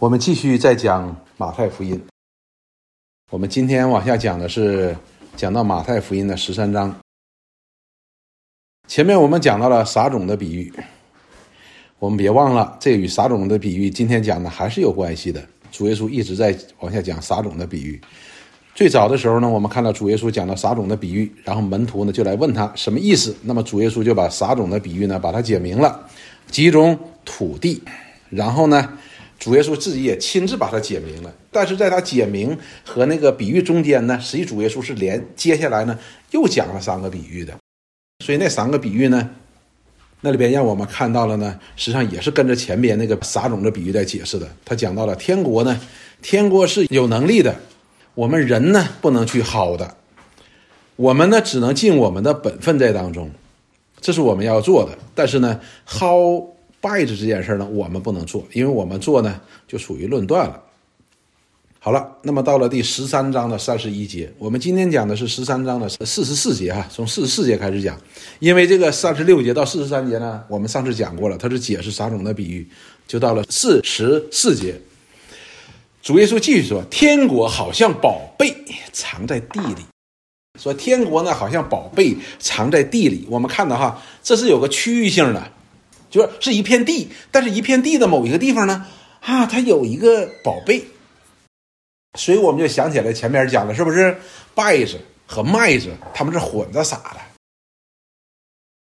我们继续再讲马太福音。我们今天往下讲的是讲到马太福音的十三章。前面我们讲到了撒种的比喻，我们别忘了，这与撒种的比喻今天讲的还是有关系的。主耶稣一直在往下讲撒种的比喻。最早的时候呢，我们看到主耶稣讲到撒种的比喻，然后门徒呢就来问他什么意思。那么主耶稣就把撒种的比喻呢把它解明了，几种土地，然后呢。主耶稣自己也亲自把它解明了，但是在他解明和那个比喻中间呢，实际主耶稣是连接下来呢又讲了三个比喻的，所以那三个比喻呢，那里边让我们看到了呢，实际上也是跟着前边那个撒种的比喻在解释的。他讲到了天国呢，天国是有能力的，我们人呢不能去薅的，我们呢只能尽我们的本分在当中，这是我们要做的。但是呢，薅。拜子这件事呢，我们不能做，因为我们做呢就属于论断了。好了，那么到了第十三章的三十一节，我们今天讲的是十三章的四十四节哈，从四十四节开始讲，因为这个三十六节到四十三节呢，我们上次讲过了，它是解释撒种的比喻，就到了四十四节，主耶稣继续说：“天国好像宝贝藏在地里。”说天国呢好像宝贝藏在地里，我们看到哈，这是有个区域性的。就是是一片地，但是一片地的某一个地方呢，啊，它有一个宝贝，所以我们就想起来前面讲的是不是稗子和麦子，他们是混着撒的。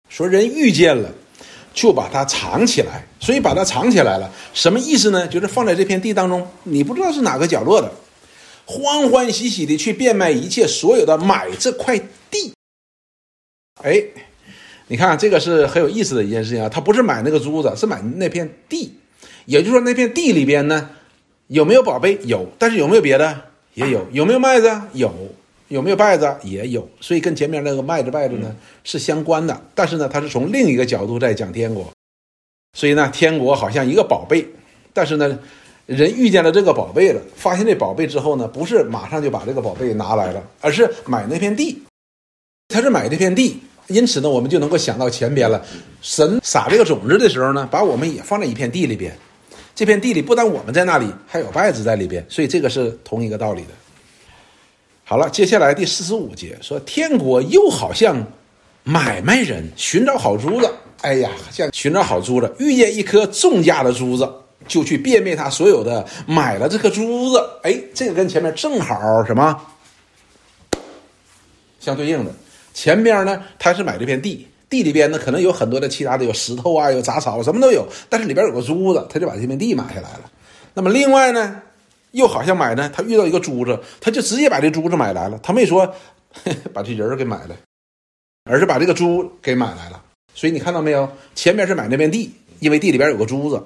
说人遇见了，就把它藏起来，所以把它藏起来了，什么意思呢？就是放在这片地当中，你不知道是哪个角落的，欢欢喜喜的去变卖一切所有的买这块地，哎。你看，这个是很有意思的一件事情啊！他不是买那个珠子，是买那片地。也就是说，那片地里边呢，有没有宝贝？有，但是有没有别的？也有。有没有麦子？有。有没有稗子？也有。所以跟前面那个麦子、稗子呢是相关的。但是呢，它是从另一个角度在讲天国。所以呢，天国好像一个宝贝，但是呢，人遇见了这个宝贝了，发现这宝贝之后呢，不是马上就把这个宝贝拿来了，而是买那片地。他是买这片地。因此呢，我们就能够想到前边了。神撒这个种子的时候呢，把我们也放在一片地里边。这片地里不但我们在那里，还有稗子在里边，所以这个是同一个道理的。好了，接下来第四十五节说，天国又好像买卖人寻找好珠子。哎呀，像寻找好珠子，遇见一颗重价的珠子，就去辨别他所有的，买了这颗珠子。哎，这个跟前面正好什么相对应的。前边呢，他是买这片地，地里边呢可能有很多的其他的，有石头啊，有杂草，什么都有。但是里边有个珠子，他就把这片地买下来了。那么另外呢，又好像买呢，他遇到一个珠子，他就直接把这珠子买来了。他没说把这人给买了，而 是把这个珠给买来了。所以你看到没有？前面是买那片地，因为地里边有个珠子。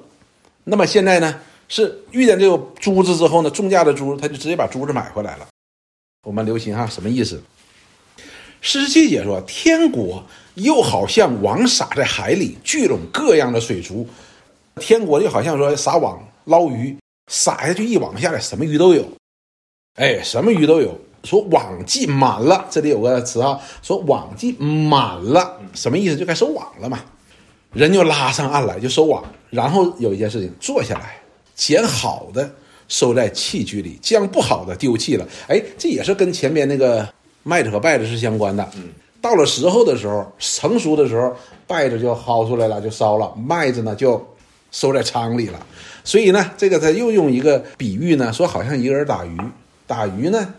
那么现在呢，是遇见这个珠子之后呢，重价的珠，他就直接把珠子买回来了。我们留心哈，什么意思？四十七节说：“天国又好像网撒在海里，聚拢各样的水族。天国就好像说撒网捞鱼，撒下去一网下来，什么鱼都有。哎，什么鱼都有。说网计满了，这里有个词啊，说网计满了，什么意思？就该收网了嘛。人就拉上岸来，就收网。然后有一件事情，坐下来捡好的收在器具里，将不好的丢弃了。哎，这也是跟前面那个。”麦子和稗子是相关的，嗯，到了时候的时候，成熟的时候，稗子就薅出来了，就烧了；麦子呢就收在仓里了。所以呢，这个他又用一个比喻呢，说好像一个人打鱼，打鱼呢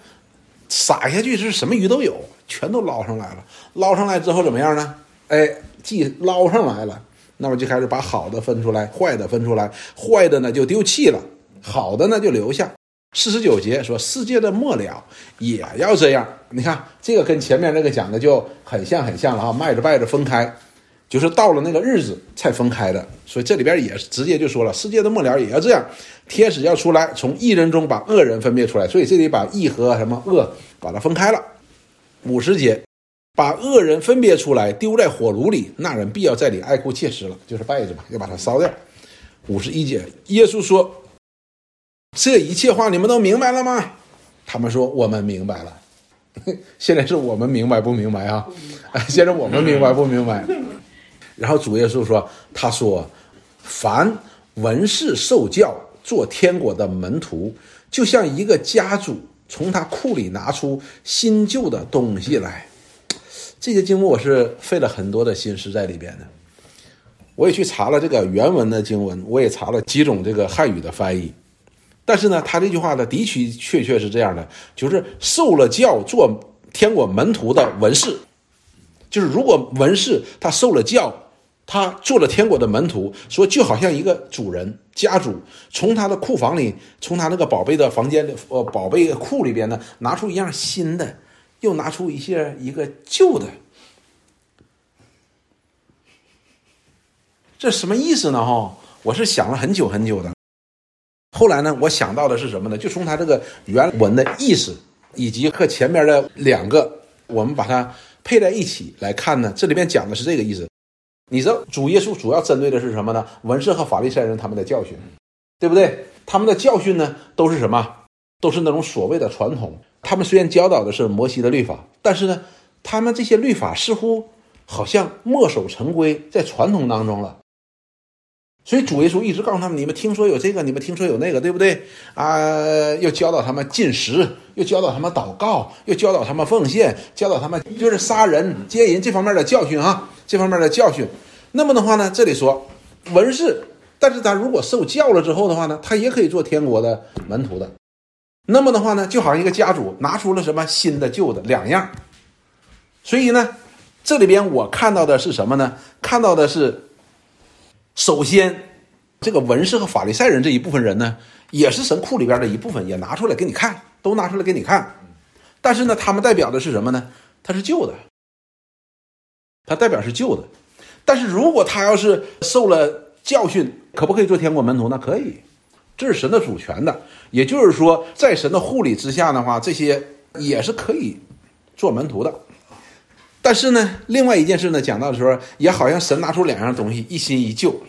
撒下去是什么鱼都有，全都捞上来了。捞上来之后怎么样呢？哎，既捞上来了，那么就开始把好的分出来，坏的分出来，坏的呢就丢弃了，好的呢就留下。四十九节说：“世界的末了也要这样。”你看，这个跟前面那个讲的就很像，很像了哈。麦子、稗子分开，就是到了那个日子才分开的。所以这里边也直接就说了，世界的末了也要这样。天使要出来，从异人中把恶人分别出来。所以这里把义和什么恶把它分开了。五十节，把恶人分别出来，丢在火炉里，那人必要在里哀哭切齿了，就是稗子嘛，要把它烧掉。五十一节，耶稣说。这一切话你们都明白了吗？他们说我们明白了。现在是我们明白不明白啊？现在我们明白不明白？然后主耶稣说：“他说，凡文士受教做天国的门徒，就像一个家主从他库里拿出新旧的东西来。这些经文我是费了很多的心思在里边的。我也去查了这个原文的经文，我也查了几种这个汉语的翻译。但是呢，他这句话呢，的确确确是这样的，就是受了教做天国门徒的文士，就是如果文士他受了教。他做了天国的门徒，说就好像一个主人家主从他的库房里，从他那个宝贝的房间里，呃，宝贝库里边呢，拿出一样新的，又拿出一些一个旧的，这什么意思呢？哈，我是想了很久很久的。后来呢，我想到的是什么呢？就从他这个原文的意思，以及和前面的两个，我们把它配在一起来看呢，这里面讲的是这个意思。你知道主耶稣主要针对的是什么呢？文士和法利赛人他们的教训，对不对？他们的教训呢，都是什么？都是那种所谓的传统。他们虽然教导的是摩西的律法，但是呢，他们这些律法似乎好像墨守成规，在传统当中了。所以主耶稣一直告诉他们：你们听说有这个，你们听说有那个，对不对？啊，又教导他们进食，又教导他们祷告，又教导他们奉献，教导他们就是杀人、奸淫这方面的教训啊。这方面的教训，那么的话呢，这里说文士，但是他如果受教了之后的话呢，他也可以做天国的门徒的。那么的话呢，就好像一个家主拿出了什么新的旧的两样，所以呢，这里边我看到的是什么呢？看到的是，首先这个文士和法利赛人这一部分人呢，也是神库里边的一部分，也拿出来给你看，都拿出来给你看。但是呢，他们代表的是什么呢？他是旧的。他代表是旧的，但是如果他要是受了教训，可不可以做天国门徒呢？可以，这是神的主权的。也就是说，在神的护理之下的话，这些也是可以做门徒的。但是呢，另外一件事呢，讲到的时候，也好像神拿出两样东西，一新一旧，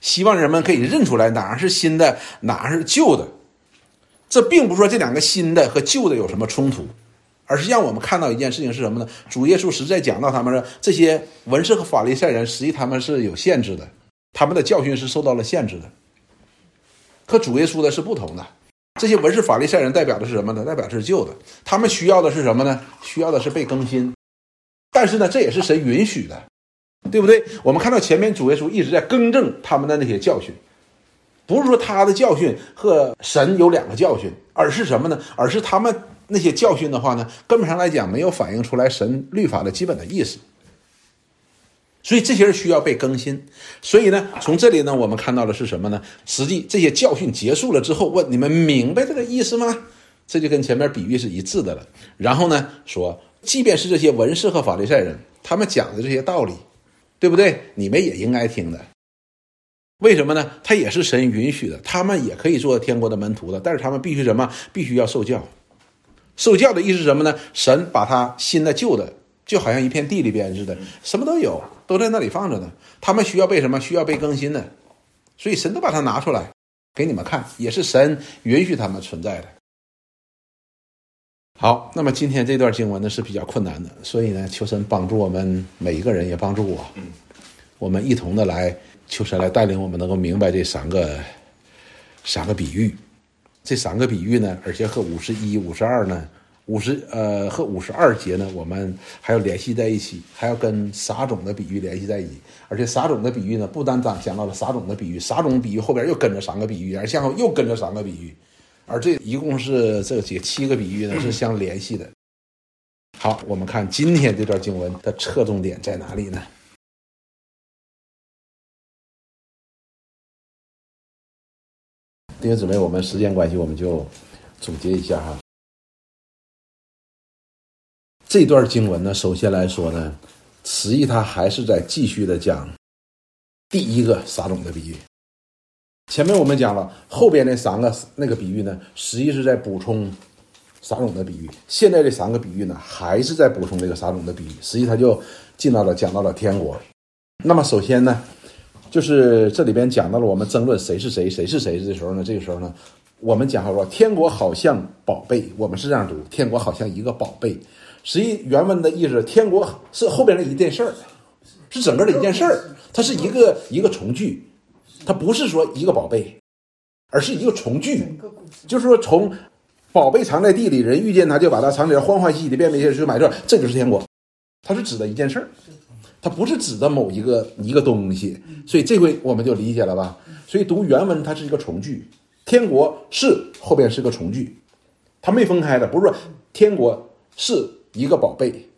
希望人们可以认出来哪是新的，哪是旧的。这并不是说这两个新的和旧的有什么冲突。而是让我们看到一件事情是什么呢？主耶稣实在讲到他们说，这些文士和法利赛人，实际他们是有限制的，他们的教训是受到了限制的，和主耶稣的是不同的。这些文士法利赛人代表的是什么呢？代表的是旧的，他们需要的是什么呢？需要的是被更新。但是呢，这也是神允许的，对不对？我们看到前面主耶稣一直在更正他们的那些教训，不是说他的教训和神有两个教训，而是什么呢？而是他们。那些教训的话呢，根本上来讲没有反映出来神律法的基本的意思，所以这些人需要被更新。所以呢，从这里呢，我们看到的是什么呢？实际这些教训结束了之后，问你们明白这个意思吗？这就跟前面比喻是一致的了。然后呢，说即便是这些文士和法利赛人，他们讲的这些道理，对不对？你们也应该听的。为什么呢？他也是神允许的，他们也可以做天国的门徒的，但是他们必须什么？必须要受教。受教的意思是什么呢？神把他新的旧的，就好像一片地里边似的，什么都有，都在那里放着呢。他们需要被什么？需要被更新的，所以神都把它拿出来给你们看，也是神允许他们存在的。好，那么今天这段经文呢是比较困难的，所以呢，求神帮助我们每一个人，也帮助我，我们一同的来求神来带领我们，能够明白这三个三个比喻。这三个比喻呢，而且和五十一、五十二呢，五十呃和五十二节呢，我们还要联系在一起，还要跟撒种的比喻联系在一起。而且撒种的比喻呢，不单单讲到了撒种的比喻，撒种比喻后边又跟着三个比喻，而向后又跟着三个比喻，而这一共是这几七个比喻呢是相联系的。好，我们看今天这段经文的侧重点在哪里呢？弟兄姊妹，我们时间关系，我们就总结一下哈。这段经文呢，首先来说呢，词义它还是在继续的讲第一个撒种的比喻。前面我们讲了，后边那三个那个比喻呢，实际是在补充撒种的比喻。现在这三个比喻呢，还是在补充这个撒种的比喻。实际它就进到了讲到了天国。那么首先呢。就是这里边讲到了我们争论谁是谁，谁是谁的时候呢？这个时候呢，我们讲说天国好像宝贝，我们是这样读：天国好像一个宝贝。实际原文的意思，天国是后边的一件事儿，是整个的一件事儿，它是一个一个从句，它不是说一个宝贝。而是一个从句，就是说从宝贝藏在地里，人遇见它就把它藏起来，欢欢喜喜的变为一去买这，这就是天国，它是指的一件事儿，它不是指的某一个一个东西，所以这回我们就理解了吧？所以读原文它是一个从句，天国是后边是个从句，它没分开的，不是说天国是一个宝贝。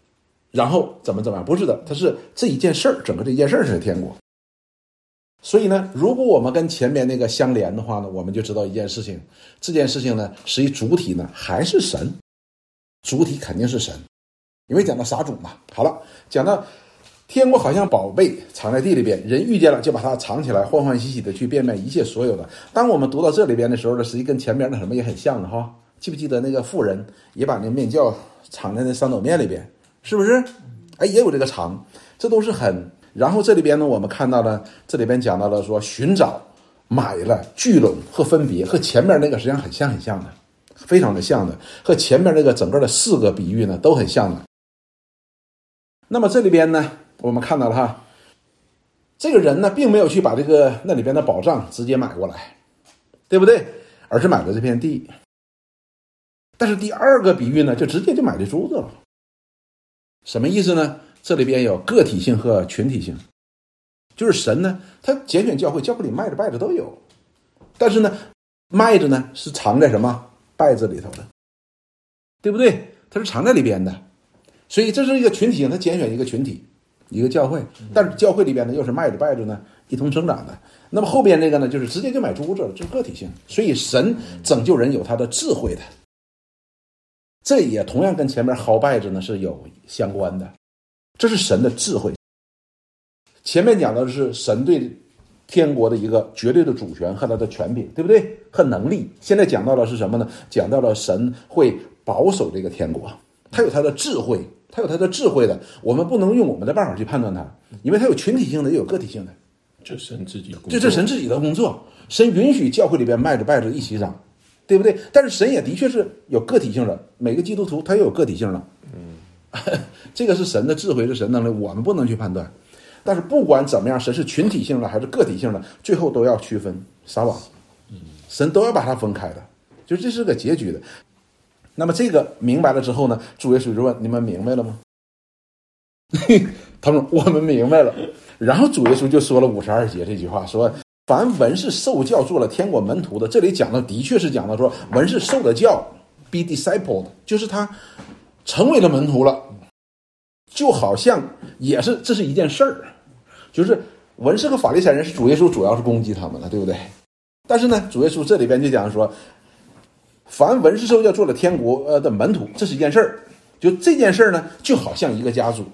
然后怎么怎么样？不是的，它是这一件事儿，整个这件事儿是天国。所以呢，如果我们跟前面那个相连的话呢，我们就知道一件事情，这件事情呢，实际主体呢还是神，主体肯定是神，因为讲到撒种嘛。好了，讲到天国好像宝贝藏在地里边，人遇见了就把它藏起来，欢欢喜喜的去变卖一切所有的。当我们读到这里边的时候呢，实际跟前面那什么也很像的哈。记不记得那个妇人也把那面酵藏在那三斗面里边？是不是？哎，也有这个藏，这都是很。然后这里边呢，我们看到了，这里边讲到了说寻找、买了、聚拢和分别，和前面那个实际上很像很像的，非常的像的，和前面那个整个的四个比喻呢都很像的。那么这里边呢，我们看到了哈，这个人呢并没有去把这个那里边的宝藏直接买过来，对不对？而是买了这片地。但是第二个比喻呢，就直接就买这珠子了。什么意思呢？这里边有个体性和群体性，就是神呢，他拣选教会，教会里卖着拜着都有，但是呢，卖着呢是藏在什么拜子里头的，对不对？它是藏在里边的，所以这是一个群体性，他拣选一个群体，一个教会，但是教会里边呢又是卖着拜着呢一同生长的。那么后边那个呢，就是直接就买珠子了，这是个体性。所以神拯救人有他的智慧的。这也同样跟前面薅败子呢是有相关的，这是神的智慧。前面讲的是神对天国的一个绝对的主权和他的权柄，对不对？和能力。现在讲到的是什么呢？讲到了神会保守这个天国，他有他的智慧，他有他的智慧的。我们不能用我们的办法去判断他，因为他有群体性的，也有个体性的。这神自己工作，这这神自己的工作。神允许教会里边卖着拜着一起长。对不对？但是神也的确是有个体性的，每个基督徒他也有个体性的。嗯，这个是神的智慧，是神能力，我们不能去判断。但是不管怎么样，神是群体性的还是个体性的，最后都要区分撒网。嗯，神都要把它分开的，就这是个结局的。那么这个明白了之后呢，主耶稣就问：你们明白了吗？他们我们明白了。然后主耶稣就说了五十二节这句话，说。凡文是受教做了天国门徒的，这里讲的的确是讲到说文是受了教，be discipled，就是他成为了门徒了，就好像也是这是一件事儿，就是文士和法利赛人是主耶稣主要是攻击他们了，对不对？但是呢，主耶稣这里边就讲说，凡文士受教做了天国呃的门徒，这是一件事儿，就这件事儿呢，就好像一个家族。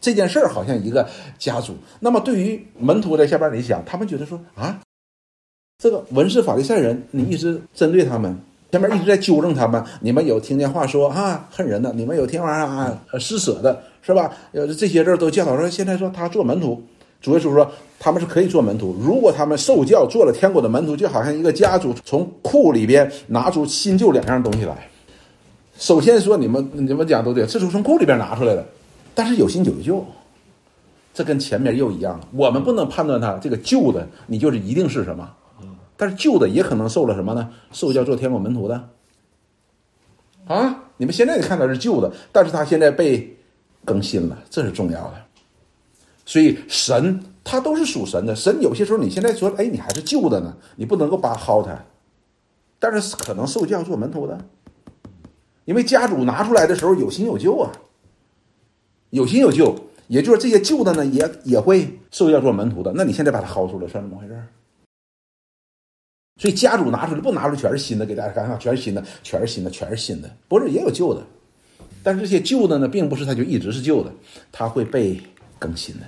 这件事儿好像一个家族。那么对于门徒在下边，你想，他们觉得说啊，这个文士法利赛人，你一直针对他们，前面一直在纠正他们。你们有听见话说啊恨人的，你们有听话啊施舍的，是吧？呃，这些人都教导说，现在说他做门徒，主耶稣说他们是可以做门徒。如果他们受教做了天国的门徒，就好像一个家族从库里边拿出新旧两样东西来。首先说你们你们讲都对，这是从库里边拿出来的。但是有新有旧，这跟前面又一样了。我们不能判断他这个旧的，你就是一定是什么。但是旧的也可能受了什么呢？受教做天国门徒的。啊，你们现在看到是旧的，但是他现在被更新了，这是重要的。所以神他都是属神的，神有些时候你现在说，哎，你还是旧的呢，你不能够把薅他。但是可能受教做门徒的，因为家主拿出来的时候有新有旧啊。有新有旧，也就是这些旧的呢，也也会受教做门徒的。那你现在把它薅出来，算怎么回事？所以家主拿出来不拿出来全是新的，给大家看看，全是新的，全是新的，全是新的。不是也有旧的，但是这些旧的呢，并不是它就一直是旧的，它会被更新的。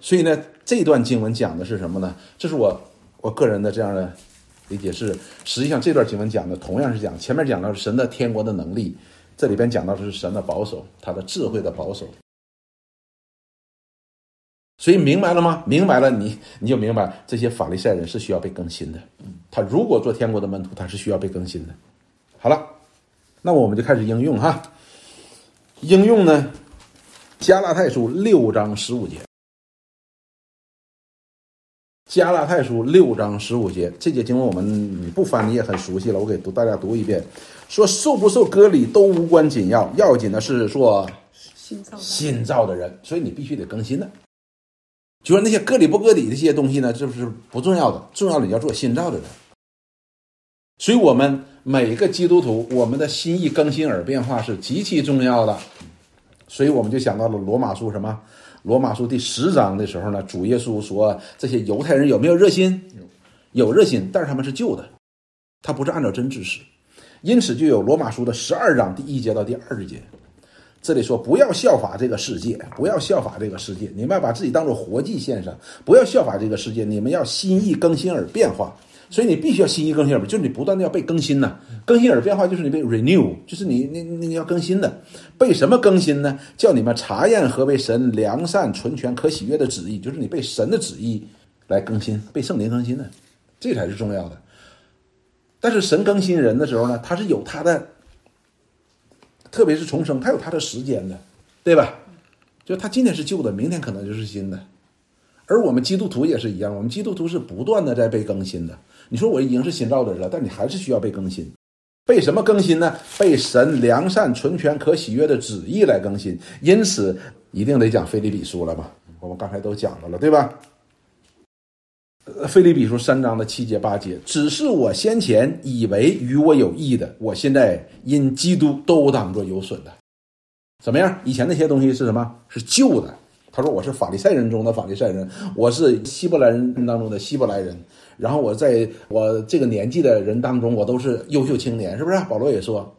所以呢，这段经文讲的是什么呢？这是我我个人的这样的理解是，实际上这段经文讲的同样是讲前面讲到神的天国的能力。这里边讲到的是神的保守，他的智慧的保守，所以明白了吗？明白了，你你就明白这些法利赛人是需要被更新的。他如果做天国的门徒，他是需要被更新的。好了，那我们就开始应用哈。应用呢，加拉太书六章十五节，加拉太书六章十五节，这节经文我们你不翻你也很熟悉了，我给读大家读一遍。说受不受割礼都无关紧要，要紧的是说新造的新造的人，所以你必须得更新的。就说那些割礼不割礼的这些东西呢，这是不重要的，重要的你要做新造的人。所以，我们每个基督徒，我们的心意更新而变化是极其重要的。所以，我们就想到了罗马书什么？罗马书第十章的时候呢，主耶稣说这些犹太人有没有热心？有热心，但是他们是旧的，他不是按照真知识。因此，就有罗马书的十二章第一节到第二十节，这里说不要效法这个世界，不要效法这个世界，你们要把自己当做活祭献上，不要效法这个世界，你们要心意更新而变化。所以你必须要心意更新而，就是你不断的要被更新呐。更新而变化就是你被 renew，就是你你你你要更新的。被什么更新呢？叫你们查验何为神良善、纯全、可喜悦的旨意，就是你被神的旨意来更新，被圣灵更新的，这才是重要的。但是神更新人的时候呢，他是有他的，特别是重生，他有他的时间的，对吧？就他今天是旧的，明天可能就是新的。而我们基督徒也是一样，我们基督徒是不断的在被更新的。你说我已经是新造的人了，但你还是需要被更新。被什么更新呢？被神良善、纯全、可喜悦的旨意来更新。因此，一定得讲腓立比书了吧？我们刚才都讲到了，对吧？腓立比书三章的七节八节，只是我先前以为与我有益的，我现在因基督都当作有损的。怎么样？以前那些东西是什么？是旧的。他说：“我是法利赛人中的法利赛人，我是希伯来人当中的希伯来人。然后我在我这个年纪的人当中，我都是优秀青年，是不是？”保罗也说：“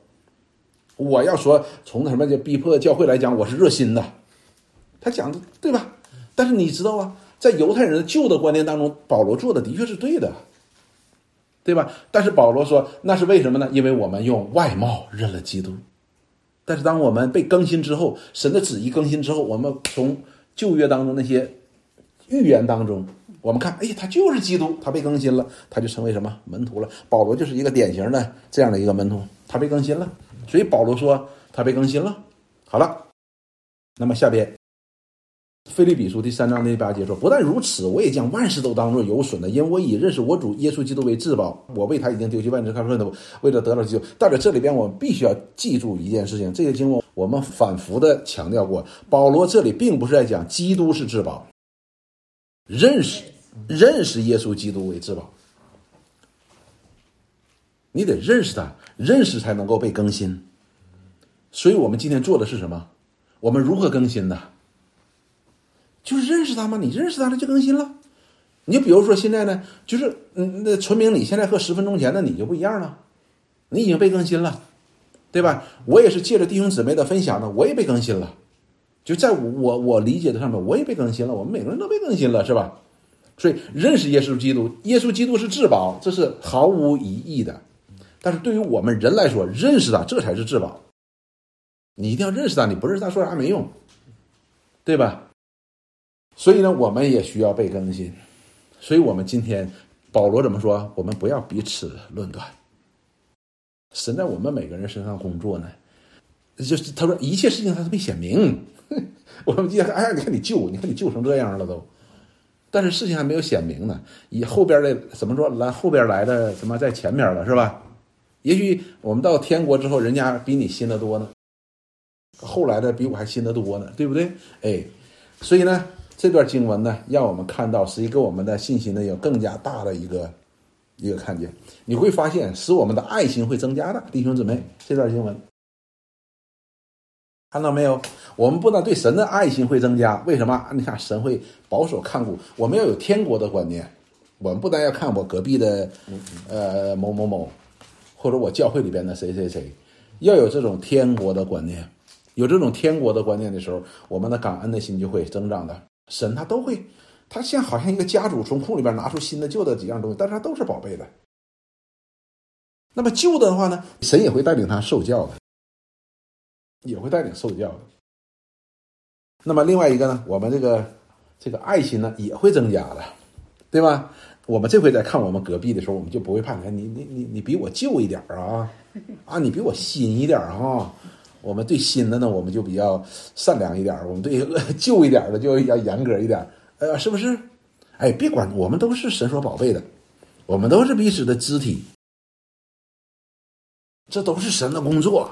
我要说从什么叫逼迫教会来讲，我是热心的。”他讲的对吧？但是你知道啊，在犹太人的旧的观念当中，保罗做的的确是对的，对吧？但是保罗说那是为什么呢？因为我们用外貌认了基督。但是当我们被更新之后，神的旨意更新之后，我们从旧约当中那些预言当中，我们看，哎，他就是基督，他被更新了，他就成为什么门徒了？保罗就是一个典型的这样的一个门徒，他被更新了，所以保罗说他被更新了。好了，那么下边，腓立比书第三章第八节说，不但如此，我也将万事都当作有损的，因为我以认识我主耶稣基督为至宝，我为他已经丢弃万事看顺的，为了得到基督。但在这里边，我们必须要记住一件事情，这些经文。我们反复的强调过，保罗这里并不是在讲基督是至宝，认识认识耶稣基督为至宝，你得认识他，认识才能够被更新。所以我们今天做的是什么？我们如何更新的？就是认识他吗？你认识他了就更新了。你就比如说现在呢，就是嗯，那纯明你现在和十分钟前的你就不一样了，你已经被更新了。对吧？我也是借着弟兄姊妹的分享呢，我也被更新了。就在我我理解的上面，我也被更新了。我们每个人都被更新了，是吧？所以认识耶稣基督，耶稣基督是至宝，这是毫无疑义的。但是对于我们人来说，认识他这才是至宝。你一定要认识他，你不认识他说啥没用，对吧？所以呢，我们也需要被更新。所以我们今天保罗怎么说？我们不要彼此论断。神在我们每个人身上工作呢，就是他说一切事情他是没显明。我们今天哎，你看你救，你看你救成这样了都，但是事情还没有显明呢。以后边的怎么说来后边来的什么在前面了是吧？也许我们到天国之后，人家比你新的多呢，后来的比我还新的多呢，对不对？哎，所以呢，这段经文呢，让我们看到实际给我们的信心呢有更加大的一个。一个看见，你会发现使我们的爱心会增加的，弟兄姊妹，这段经文看到没有？我们不但对神的爱心会增加，为什么？你看神会保守看顾，我们要有天国的观念。我们不但要看我隔壁的呃某某某，或者我教会里边的谁谁谁，要有这种天国的观念。有这种天国的观念的时候，我们的感恩的心就会增长的。神他都会。他像好像一个家主从库里边拿出新的旧的几样东西，但是他都是宝贝的。那么旧的话呢，神也会带领他受教的，也会带领受教的。那么另外一个呢，我们这个这个爱心呢也会增加的，对吧？我们这回在看我们隔壁的时候，我们就不会怕你，你你你你比我旧一点啊，啊，你比我新一点哈。我们对新的呢，我们就比较善良一点；我们对旧一点的就要严格一点。呃，是不是？哎，别管，我们都是神所宝贝的，我们都是彼此的肢体，这都是神的工作。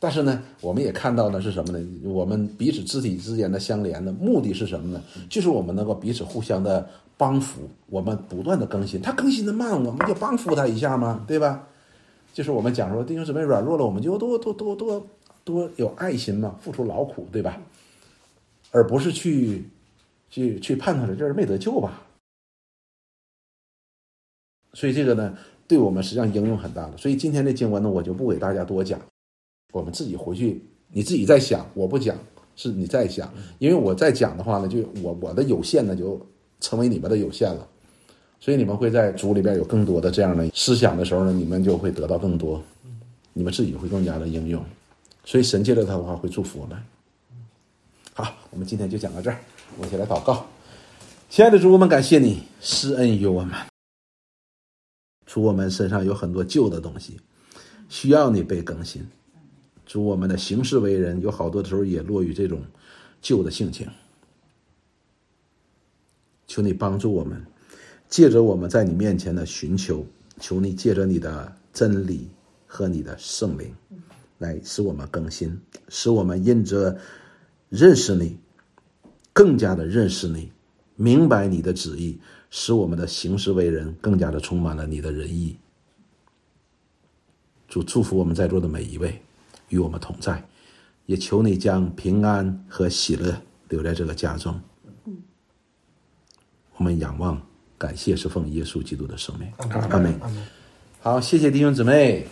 但是呢，我们也看到的是什么呢？我们彼此肢体之间的相连的目的是什么呢？就是我们能够彼此互相的帮扶，我们不断的更新。他更新的慢，我们就帮扶他一下嘛，对吧？就是我们讲说弟兄姊妹软弱了，我们就多多多多多有爱心嘛，付出劳苦，对吧？而不是去去去判断这人没得救吧。所以这个呢，对我们实际上应用很大的。所以今天的经文呢，我就不给大家多讲。我们自己回去，你自己在想，我不讲，是你在想，因为我在讲的话呢，就我我的有限呢，就成为你们的有限了，所以你们会在主里边有更多的这样的思想的时候呢，你们就会得到更多，你们自己会更加的应用，所以神借着他的话会祝福我们。好，我们今天就讲到这儿，我们一起来祷告，亲爱的主，我们感谢你施恩于我们，主我们身上有很多旧的东西，需要你被更新。主，我们的行事为人有好多的时候也落于这种旧的性情。求你帮助我们，借着我们在你面前的寻求，求你借着你的真理和你的圣灵，来使我们更新，使我们因着认识你，更加的认识你，明白你的旨意，使我们的行事为人更加的充满了你的仁义。主祝福我们在座的每一位。与我们同在，也求你将平安和喜乐留在这个家中。我们仰望，感谢是奉耶稣基督的圣名。阿门。好，谢谢弟兄姊妹。